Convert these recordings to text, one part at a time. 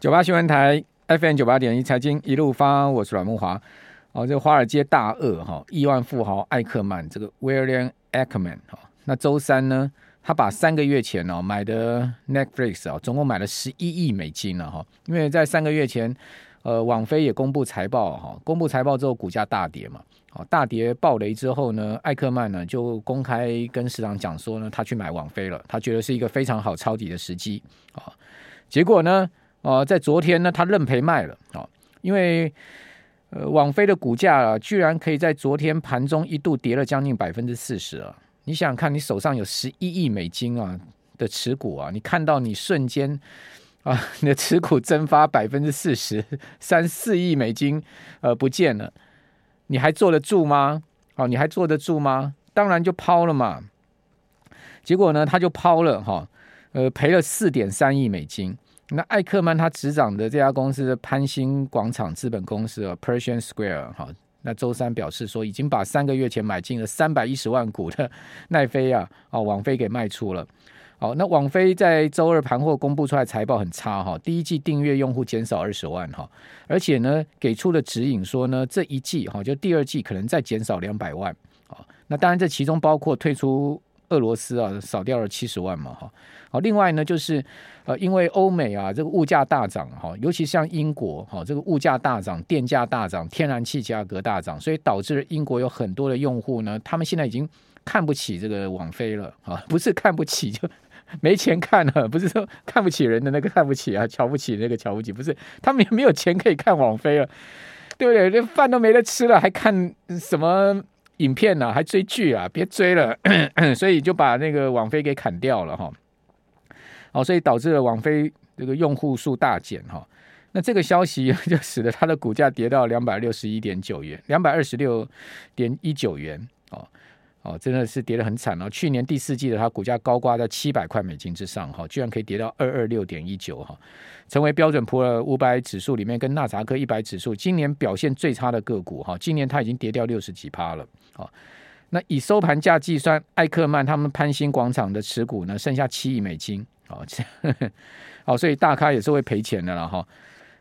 九八新闻台 FM 九八点一财经一路发，我是阮慕华。哦，这个华尔街大鳄哈，亿万富豪艾克曼，这个 William Ackerman 哈，那周三呢，他把三个月前哦买的 Netflix 啊，总共买了十一亿美金了哈。因为在三个月前，呃，网飞也公布财报哈，公布财报之后股价大跌嘛，哦，大跌暴雷之后呢，艾克曼呢就公开跟市场讲说呢，他去买网飞了，他觉得是一个非常好抄底的时机啊。结果呢？哦、在昨天呢，他认赔卖了啊、哦，因为呃，网飞的股价啊，居然可以在昨天盘中一度跌了将近百分之四十啊！你想看，你手上有十一亿美金啊的持股啊，你看到你瞬间啊，你的持股蒸发百分之四十，三四亿美金呃不见了，你还坐得住吗？哦，你还坐得住吗？当然就抛了嘛。结果呢，他就抛了哈、呃，赔了四点三亿美金。那艾克曼他执掌的这家公司的潘兴广场资本公司啊，Persian Square 哈，那周三表示说，已经把三个月前买进了三百一十万股的奈飞啊，哦，网飞给卖出了。好，那网飞在周二盘后公布出来财报很差哈，第一季订阅用户减少二十万哈，而且呢，给出了指引说呢，这一季哈，就第二季可能再减少两百万。好，那当然这其中包括退出俄罗斯啊，少掉了七十万嘛哈。好，另外呢，就是呃，因为欧美啊，这个物价大涨哈，尤其像英国哈，这个物价大涨，电价大涨，天然气价格大涨，所以导致英国有很多的用户呢，他们现在已经看不起这个网飞了啊，不是看不起，就没钱看了，不是说看不起人的那个看不起啊，瞧不起那个瞧不起，不是，他们也没有钱可以看网飞了，对不对？连饭都没得吃了，还看什么影片呢？还追剧啊？别追了，所以就把那个网飞给砍掉了哈。哦，所以导致了网飞这个用户数大减哈，那这个消息 就使得它的股价跌到两百六十一点九元，两百二十六点一九元哦哦，真的是跌得很惨哦。去年第四季的它股价高挂在七百块美金之上哈，居然可以跌到二二六点一九哈，成为标准普尔五百指数里面跟纳扎克一百指数今年表现最差的个股哈。今年它已经跌掉六十几趴了。那以收盘价计算，艾克曼他们潘兴广场的持股呢，剩下七亿美金。好，好，所以大咖也是会赔钱的了哈。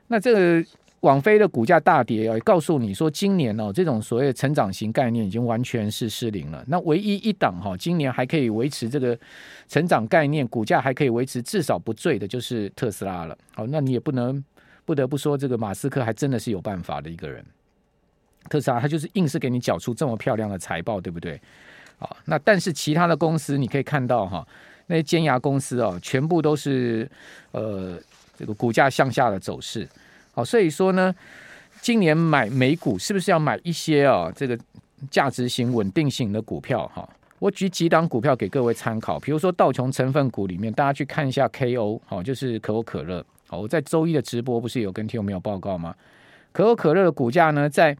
那这个网飞的股价大跌啊，告诉你说，今年哦，这种所谓成长型概念已经完全是失灵了。那唯一一档哈，今年还可以维持这个成长概念，股价还可以维持至少不坠的，就是特斯拉了。好，那你也不能不得不说，这个马斯克还真的是有办法的一个人。特斯拉他就是硬是给你缴出这么漂亮的财报，对不对？好，那但是其他的公司你可以看到哈。那些尖牙公司哦，全部都是呃这个股价向下的走势，好，所以说呢，今年买美股是不是要买一些啊这个价值型、稳定型的股票哈？我举几档股票给各位参考，比如说道琼成分股里面，大家去看一下 KO，好，就是可口可乐，好，我在周一的直播不是有跟听众朋友报告吗？可口可乐的股价呢，在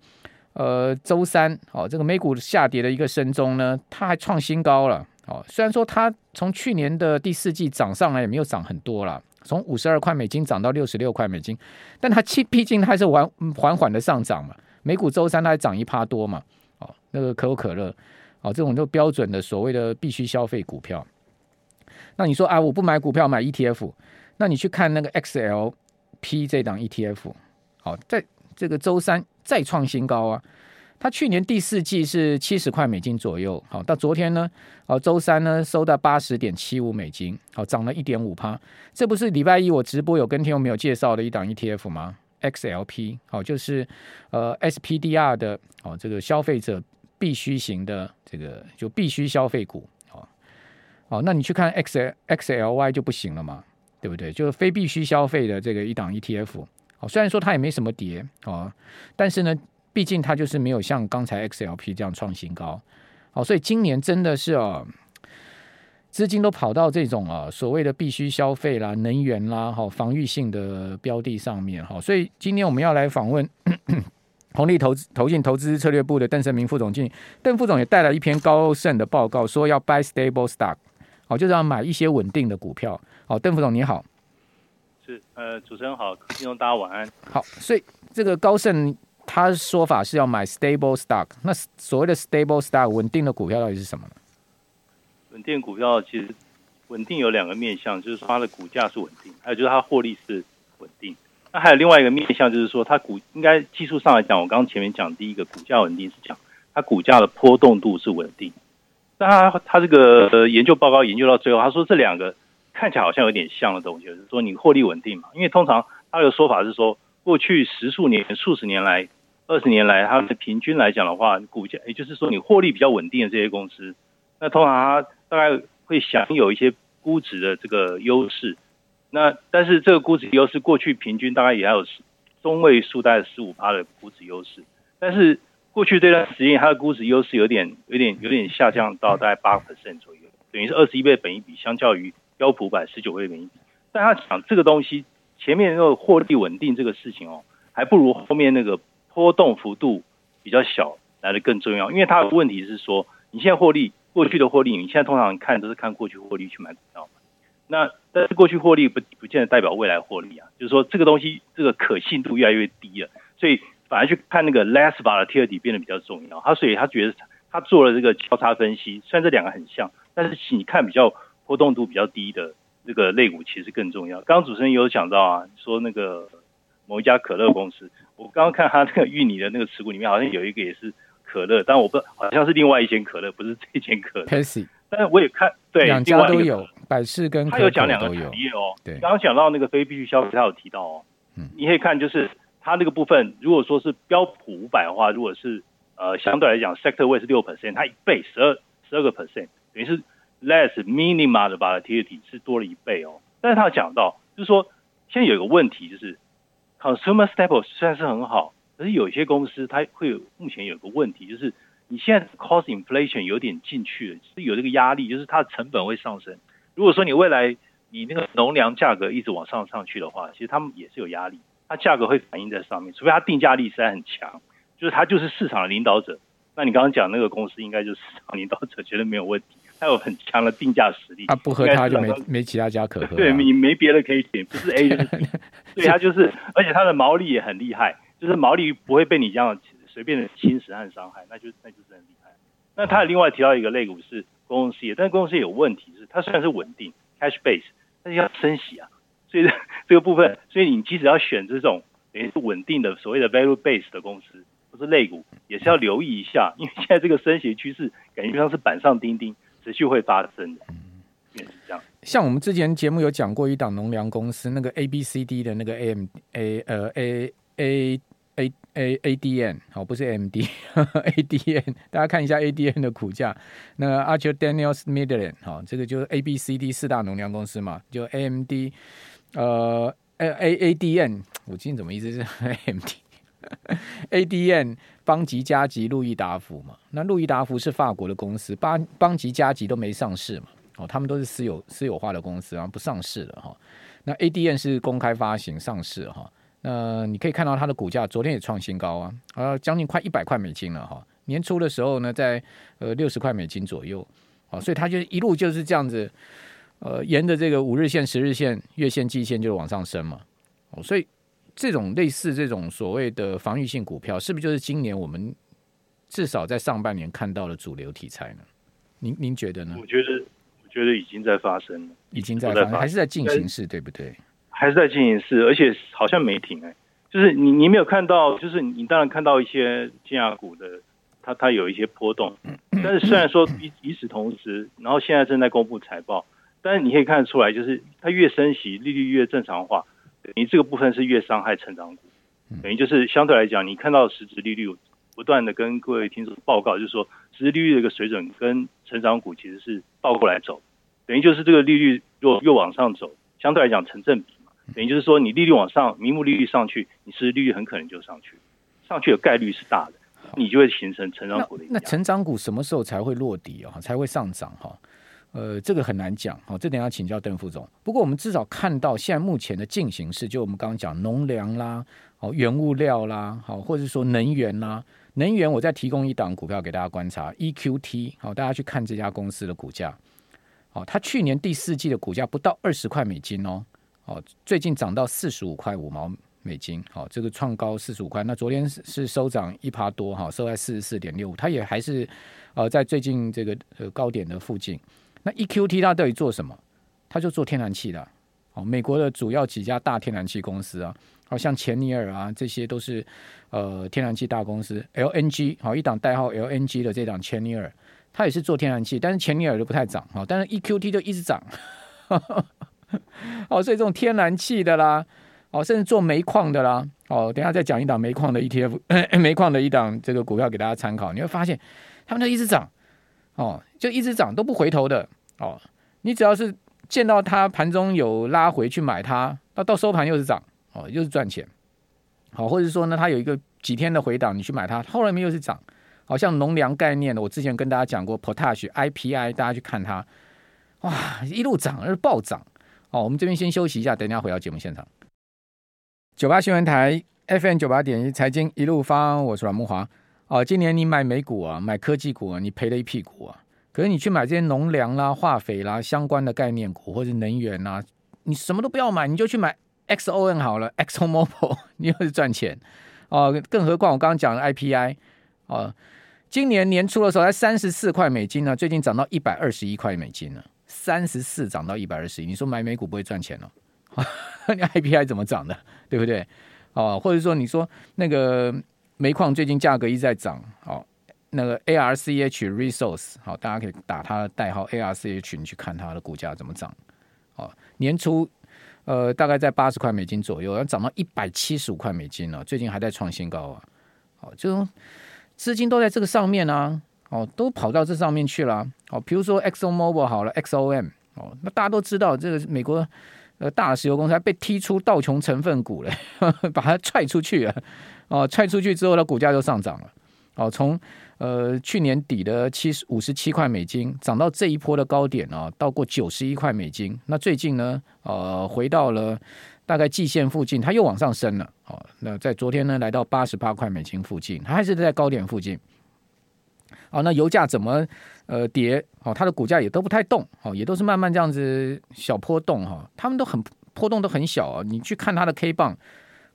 呃周三，好，这个美股下跌的一个声中呢，它还创新高了。哦，虽然说它从去年的第四季涨上来也没有涨很多啦，从五十二块美金涨到六十六块美金，但它其毕竟它是缓缓缓的上涨嘛。美股周三它还涨一趴多嘛。哦，那个可口可乐，哦，这种就标准的所谓的必须消费股票。那你说啊，我不买股票买 ETF，那你去看那个 XLP 这档 ETF，好，在这个周三再创新高啊。它去年第四季是七十块美金左右，好，到昨天呢，好，周三呢收到八十点七五美金，好，涨了一点五趴。这不是礼拜一我直播有跟听众朋友介绍的一档 ETF 吗？XLP，好，就是呃 SPDR 的，哦，这个消费者必须型的这个就必须消费股，好，好，那你去看 X XLY 就不行了嘛，对不对？就是非必须消费的这个一档 ETF，好，虽然说它也没什么跌，哦，但是呢。毕竟它就是没有像刚才 XLP 这样创新高，好，所以今年真的是啊，资金都跑到这种啊所谓的必须消费啦、能源啦、哈防御性的标的上面哈，所以今天我们要来访问 红利投资投信投资策略部的邓胜明副总经理，邓副总也带来一篇高盛的报告，说要 buy stable stock，好，就是要买一些稳定的股票。好，邓副总你好，是呃主持人好，听众大家晚安。好，所以这个高盛。他说法是要买 stable stock，那所谓的 stable stock 稳定的股票到底是什么？稳定股票其实稳定有两个面向，就是说它的股价是稳定，还有就是它获利是稳定。那还有另外一个面向，就是说它股应该技术上来讲，我刚刚前面讲第一个股价稳定是讲它股价的波动度是稳定。但他他这个研究报告研究到最后，他说这两个看起来好像有点像的东西，就是说你获利稳定嘛。因为通常他的说法是说，过去十数年、数十年来、二十年来，它的平均来讲的话，股价也就是说你获利比较稳定的这些公司，那通常它大概会享有一些估值的这个优势。那但是这个估值优势过去平均大概也还有中位数大概十五趴的估值优势，但是。过去这段时间，它的估值优势有点、有点、有点下降到大概八 percent 左右，等于是二十一倍本益比，相较于标普百十九倍本益比。但他讲这个东西，前面那个获利稳定这个事情哦，还不如后面那个波动幅度比较小来得更重要。因为它的问题是说，你现在获利，过去的获利，你现在通常看都是看过去获利去买股票嘛。那但是过去获利不不见得代表未来获利啊，就是说这个东西这个可信度越来越低了，所以。反而去看那个 less volatility 变得比较重要，他所以他觉得他做了这个交叉分析，虽然这两个很像，但是你看比较波动度比较低的这个类股其实更重要。刚刚主持人有讲到啊，说那个某一家可乐公司，我刚刚看他那个芋泥的那个持股里面好像有一个也是可乐，但我不好像是另外一间可乐，不是这间可乐。Pepsi，但是我也看对两家都有，百事跟。他有讲两个产业哦，对，刚刚讲到那个非必需消费，他有提到哦，嗯，你可以看就是。它那个部分，如果说是标普五百的话，如果是呃相对来讲，sector weight 是六 percent，它一倍十二十二个 percent，等于是 less minima 的 volatility 是多了一倍哦。但是他讲到，就是说现在有一个问题，就是 consumer staples 虽然是很好，可是有些公司它会有目前有个问题，就是你现在 cost inflation 有点进去了，是有这个压力，就是它的成本会上升。如果说你未来你那个农粮价格一直往上上去的话，其实他们也是有压力。它价格会反映在上面，除非它定价力实在很强，就是它就是市场的领导者。那你刚刚讲那个公司应该就是市场领导者，绝对没有问题。它有很强的定价实力。它不喝它就没没其他家可喝，啊。对，你没别的可以选，不是 A 就 是 B。对，它就是，而且它的毛利也很厉害，就是毛利不会被你这样随便的侵蚀和伤害，那就那就是很厉害。那它另外提到一个类股是公共事业，但是公共事业有问题，是它虽然是稳定 cash base，但是要升息啊。所以这个部分，所以你即使要选这种等于是稳定的所谓的 value base 的公司，不是类股，也是要留意一下，因为现在这个升息趋势感觉像是板上钉钉，持续会发生的。也是这样。像我们之前节目有讲过一档农粮公司，那个 A B C D 的那个 A M A 呃 A A A A A D N 好，不是 M D A D N，大家看一下 A D N 的股价，那个 Archer Daniels Midland 好，这个就是 A B C D 四大农粮公司嘛，就 A M D。呃，A A A D N，我今天怎么一直是 A M D ADN 邦吉加吉路易达孚嘛，那路易达孚是法国的公司，邦邦吉加吉都没上市嘛，哦，他们都是私有私有化的公司，然后不上市了哈。那 A D N 是公开发行上市哈，那你可以看到它的股价昨天也创新高啊，呃，将近快一百块美金了哈。年初的时候呢，在呃六十块美金左右，啊，所以它就一路就是这样子。呃，沿着这个五日线、十日线、月线、季线就往上升嘛，哦，所以这种类似这种所谓的防御性股票，是不是就是今年我们至少在上半年看到的主流题材呢？您您觉得呢？我觉得，我觉得已经在发生了，已经在发生，还是在进行式，对不对？还是在进行式，而且好像没停哎、欸，就是你你没有看到，就是你当然看到一些金牙股的，它它有一些波动，但是虽然说与与此同时，然后现在正在公布财报。但是你可以看得出来，就是它越升息，利率越正常化，你这个部分是越伤害成长股。等于就是相对来讲，你看到实质利率不断的跟各位听众报告，就是说实质利率的一个水准跟成长股其实是倒过来走。等于就是这个利率若越往上走，相对来讲成正比嘛。等于就是说你利率往上，名目利率上去，你实质利率很可能就上去，上去的概率是大的，你就会形成成长股的。那成长股什么时候才会落底啊？才会上涨哈？呃，这个很难讲，好，这点要请教邓副总。不过我们至少看到现在目前的进行式，就我们刚刚讲农粮啦，哦，原物料啦，好，或者说能源啦，能源我再提供一档股票给大家观察，EQT，好，大家去看这家公司的股价，好，它去年第四季的股价不到二十块美金哦，哦，最近涨到四十五块五毛美金，好，这个创高四十五块，那昨天是收涨一趴多，哈，收在四十四点六五，它也还是呃在最近这个呃高点的附近。那 EQT 它到底做什么？它就做天然气的，哦，美国的主要几家大天然气公司啊，好像钱尼尔啊，这些都是呃天然气大公司。LNG 好，一档代号 LNG 的这档钱尼尔，它也是做天然气，但是钱尼尔就不太涨哈，但是 EQT 就一直涨。哦，所以这种天然气的啦，哦，甚至做煤矿的啦，哦，等下再讲一档煤矿的 ETF，煤矿的一档这个股票给大家参考，你会发现他们都一直涨，哦，就一直涨都不回头的，哦，你只要是见到它盘中有拉回去买它，到到收盘又是涨，哦，又是赚钱，好，或者说呢，它有一个几天的回档，你去买它，后来面又是涨，好像农粮概念的，我之前跟大家讲过，Potash IPI，大家去看它。哇，一路涨，而暴涨。哦，我们这边先休息一下，等一下回到节目现场。九八新闻台 FM 九八点一财经一路发，我是阮慕华。哦，今年你买美股啊，买科技股啊，你赔了一屁股啊。可是你去买这些农粮啦、化肥啦相关的概念股，或者能源啊，你什么都不要买，你就去买 XON 好了，XOMobil，你又是赚钱。哦，更何况我刚刚讲的 IPI，哦，今年年初的时候才三十四块美金呢，最近涨到一百二十一块美金了。三十四涨到一百二十一，你说买美股不会赚钱哦？你 IPI 怎么涨的？对不对？哦，或者说你说那个煤矿最近价格一直在涨，哦，那个 ARCH Resource，好，大家可以打它的代号 ARCH，你去看它的股价怎么涨。哦，年初呃大概在八十块美金左右，要涨到一百七十五块美金了，最近还在创新高啊。好，就资金都在这个上面啊。哦，都跑到这上面去了。哦，比如说 XOMobile 好了，XOM 哦，那大家都知道这个美国呃大石油公司还被踢出道琼成分股了，把它踹出去了。哦，踹出去之后，它股价就上涨了。哦，从呃去年底的七十五十七块美金涨到这一波的高点啊，到过九十一块美金。那最近呢，呃，回到了大概季线附近，它又往上升了。哦，那在昨天呢，来到八十八块美金附近，它还是在高点附近。哦，那油价怎么呃跌？哦，它的股价也都不太动，哦，也都是慢慢这样子小波动哈、哦。他们都很波动都很小啊、哦。你去看它的 K 棒，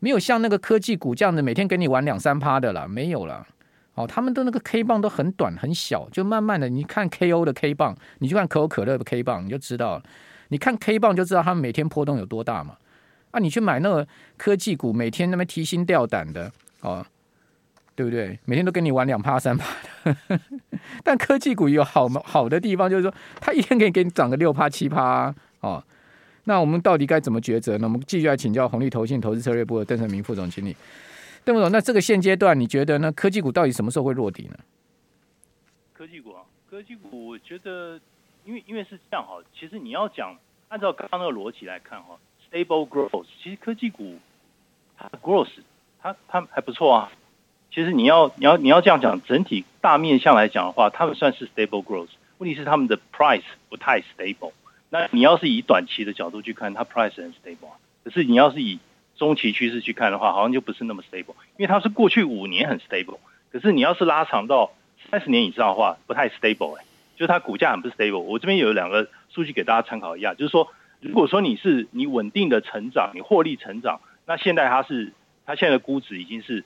没有像那个科技股这样子每天给你玩两三趴的啦，没有了。哦，他们的那个 K 棒都很短很小，就慢慢的，你看 KO 的 K 棒，你就看可口可乐的 K 棒，你就知道。你看 K 棒就知道他们每天波动有多大嘛。啊，你去买那个科技股，每天那么提心吊胆的哦。对不对？每天都跟你玩两趴三趴的，但科技股有好好的地方，就是说它一天可以给你涨个六趴七趴啊，哦。那我们到底该怎么抉择呢？我们继续来请教红利投信投资策略部的邓成明副总经理。邓副总，那这个现阶段你觉得呢？科技股到底什么时候会落底呢？科技股啊，科技股，我觉得，因为因为是这样哈，其实你要讲按照刚刚那个逻辑来看哈，stable growth，其实科技股它的 growth 它它还不错啊。其实你要你要你要这样讲，整体大面向来讲的话，他们算是 stable growth。问题是他们的 price 不太 stable。那你要是以短期的角度去看，它 price 很 stable。可是你要是以中期趋势去看的话，好像就不是那么 stable。因为它是过去五年很 stable，可是你要是拉长到三十年以上的话，不太 stable。哎，就是它股价很不 stable。我这边有两个数据给大家参考一下，就是说，如果说你是你稳定的成长，你获利成长，那现在它是它现在的估值已经是。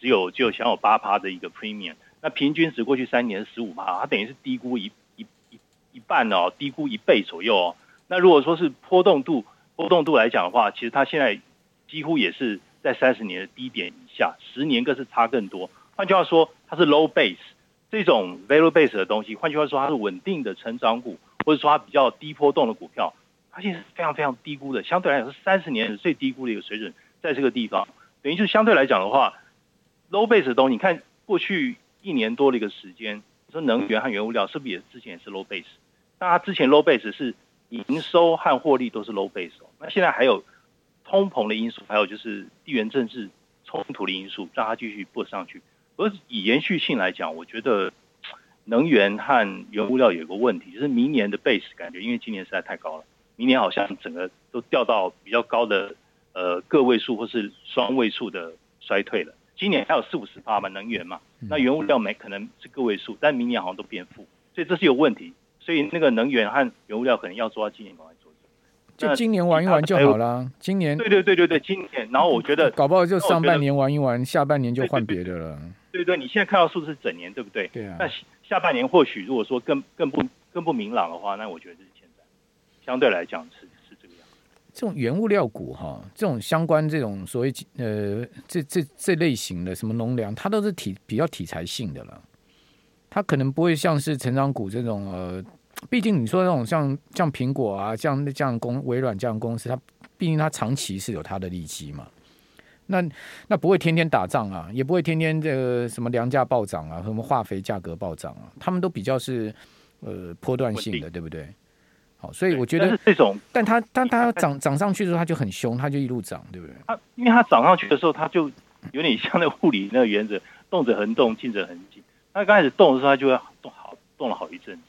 只有就享有八趴的一个 premium，那平均值过去三年是十五趴，它等于是低估一一半哦，低估一倍左右哦。那如果说是波动度波动度来讲的话，其实它现在几乎也是在三十年的低点以下，十年更是差更多。换句话说，它是 low base 这种 value base 的东西，换句话说，它是稳定的成长股，或者说它比较低波动的股票，它现在是非常非常低估的，相对来讲是三十年最低估的一个水准，在这个地方，等于就是相对来讲的话。low base 的东西，你看过去一年多的一个时间，说能源和原物料是不是也之前也是 low base？那它之前 low base 是营收和获利都是 low base 哦。那现在还有通膨的因素，还有就是地缘政治冲突的因素，让它继续不上去。而以延续性来讲，我觉得能源和原物料有个问题，就是明年的 base 感觉，因为今年实在太高了，明年好像整个都掉到比较高的呃个位数或是双位数的衰退了。今年还有四五十趴嘛，能源嘛，那原物料没可能是个位数，但明年好像都变负，所以这是有问题。所以那个能源和原物料可能要做到今年赶快做。就今年玩一玩就好了。今年对对对对对，今年，然后我觉得搞不好就上半年玩一玩，下半年就换别的了。对，对对，你现在看到数字是整年，对不对？对啊。那下半年或许如果说更更不更不明朗的话，那我觉得就是现在相对来讲是是。这种原物料股哈，这种相关这种所谓呃这这这类型的什么农粮，它都是题比较题材性的了。它可能不会像是成长股这种呃，毕竟你说那种像像苹果啊，像那这样公微软这样公司，它毕竟它长期是有它的利基嘛。那那不会天天打仗啊，也不会天天这个什么粮价暴涨啊，什么化肥价格暴涨啊，他们都比较是呃波段性的，对不对？好，所以我觉得这种，但它但 它涨涨上去的时候，它就很凶，它就一路涨，对不对？它因为它涨上去的时候，它就有点像那个物理那个原则，动者恒动，静者恒静。它刚开始动的时候，它就会动好动了好一阵子，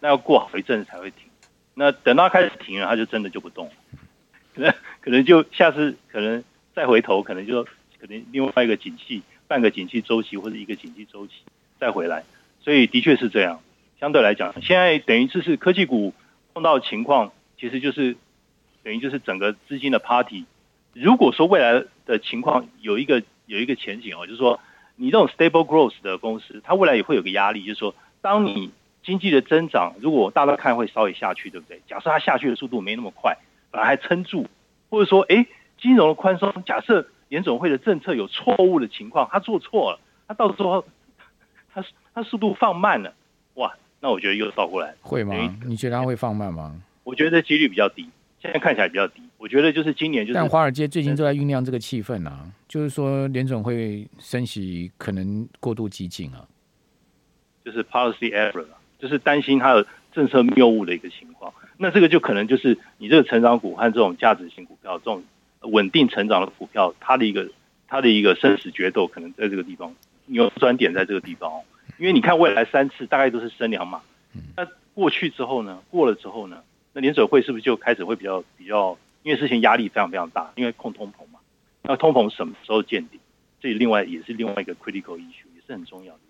那要过好一阵子才会停。那等到开始停了，它就真的就不动了。可能可能就下次可能再回头，可能就可能另外一个景气，半个景气周期或者一个景气周期再回来。所以的确是这样。相对来讲，现在等于就是科技股。碰到情况其实就是等于就是整个资金的 party。如果说未来的情况有一个有一个前景哦，就是说你这种 stable growth 的公司，它未来也会有个压力，就是说当你经济的增长如果大家看会稍微下去，对不对？假设它下去的速度没那么快，反而还撑住，或者说哎，金融的宽松，假设联总会的政策有错误的情况，它做错了，它到时候它它速度放慢了，哇！那我觉得又倒过来会吗？你觉得它会放慢吗？我觉得几率比较低，现在看起来比较低。我觉得就是今年就是，但华尔街最近都在酝酿这个气氛啊，就是说联总会升息可能过度激进啊，就是 policy error，就是担心它的政策谬误的一个情况。那这个就可能就是你这个成长股和这种价值型股票，这种稳定成长的股票，它的一个它的一个生死决斗，可能在这个地方扭转点在这个地方哦。因为你看未来三次大概都是升两码，那过去之后呢？过了之后呢？那联准会是不是就开始会比较比较？因为之前压力非常非常大，因为控通膨嘛。那通膨什么时候见顶？这另外也是另外一个 critical issue，也是很重要的。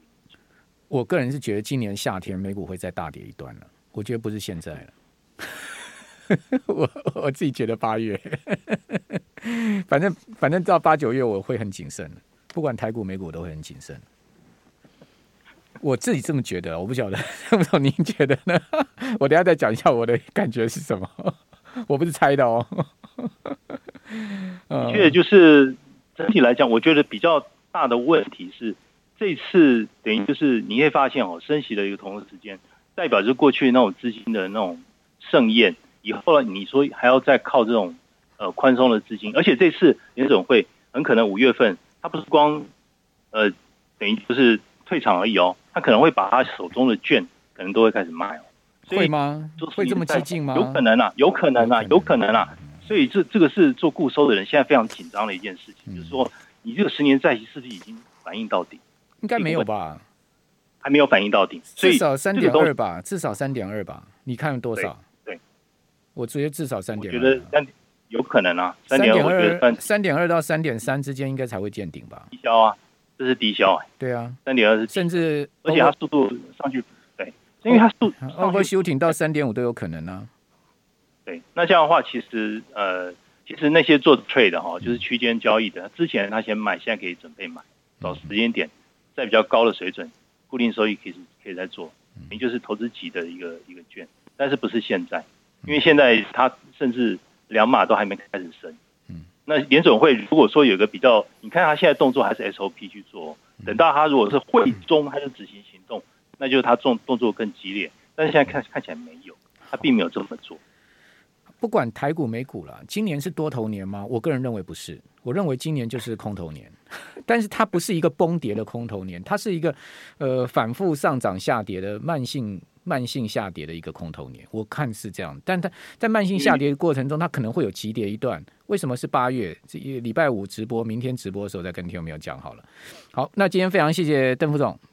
我个人是觉得今年夏天美股会再大跌一段了。我觉得不是现在了。我我自己觉得八月，反正反正到八九月我会很谨慎，不管台股美股我都会很谨慎。我自己这么觉得，我不晓得，不知道您觉得呢？我等下再讲一下我的感觉是什么，我不是猜的哦。的确，就是整体来讲，我觉得比较大的问题是，这次等于就是你会发现哦，升息的一个同时间，代表着过去那种资金的那种盛宴，以后你说还要再靠这种呃宽松的资金，而且这次联总会很可能五月份，它不是光呃等于就是退场而已哦。他可能会把他手中的券可能都会开始卖哦，会吗？会这么激进吗？有可能啊，有可能啊，有可能啊。所以这这个是做固收的人现在非常紧张的一件事情，就是说你这个十年债息是不是已经反映到顶？应该没有吧？还没有反映到顶，至少三点二吧，至少三点二吧？你看多少？对，我觉得至少三点。我觉得三有可能啊，三点二，三点二到三点三之间应该才会见顶吧？低消啊。这是低消哎，对啊，三点二是，甚至而且它速度上去，对，因为它速，overshooting 到三点五都有可能呢。对，那这样的话，其实呃，其实那些做 trade 的哈，就是区间交易的，之前他先买，现在可以准备买，找时间点，在比较高的水准，固定收益可以可以再做，也就是投资级的一个一个券，但是不是现在，因为现在它甚至两码都还没开始升。嗯那联准会如果说有个比较，你看他现在动作还是 SOP 去做，等到他如果是会中还是执行行动，那就是他动动作更激烈。但是现在看看起来没有，他并没有这么做。不管台股美股了，今年是多头年吗？我个人认为不是，我认为今年就是空头年。但是它不是一个崩跌的空头年，它是一个呃反复上涨下跌的慢性。慢性下跌的一个空头年，我看是这样。但它在慢性下跌的过程中，它可能会有急跌一段。为什么是八月？这礼拜五直播，明天直播的时候再跟听众朋友讲好了。好，那今天非常谢谢邓副总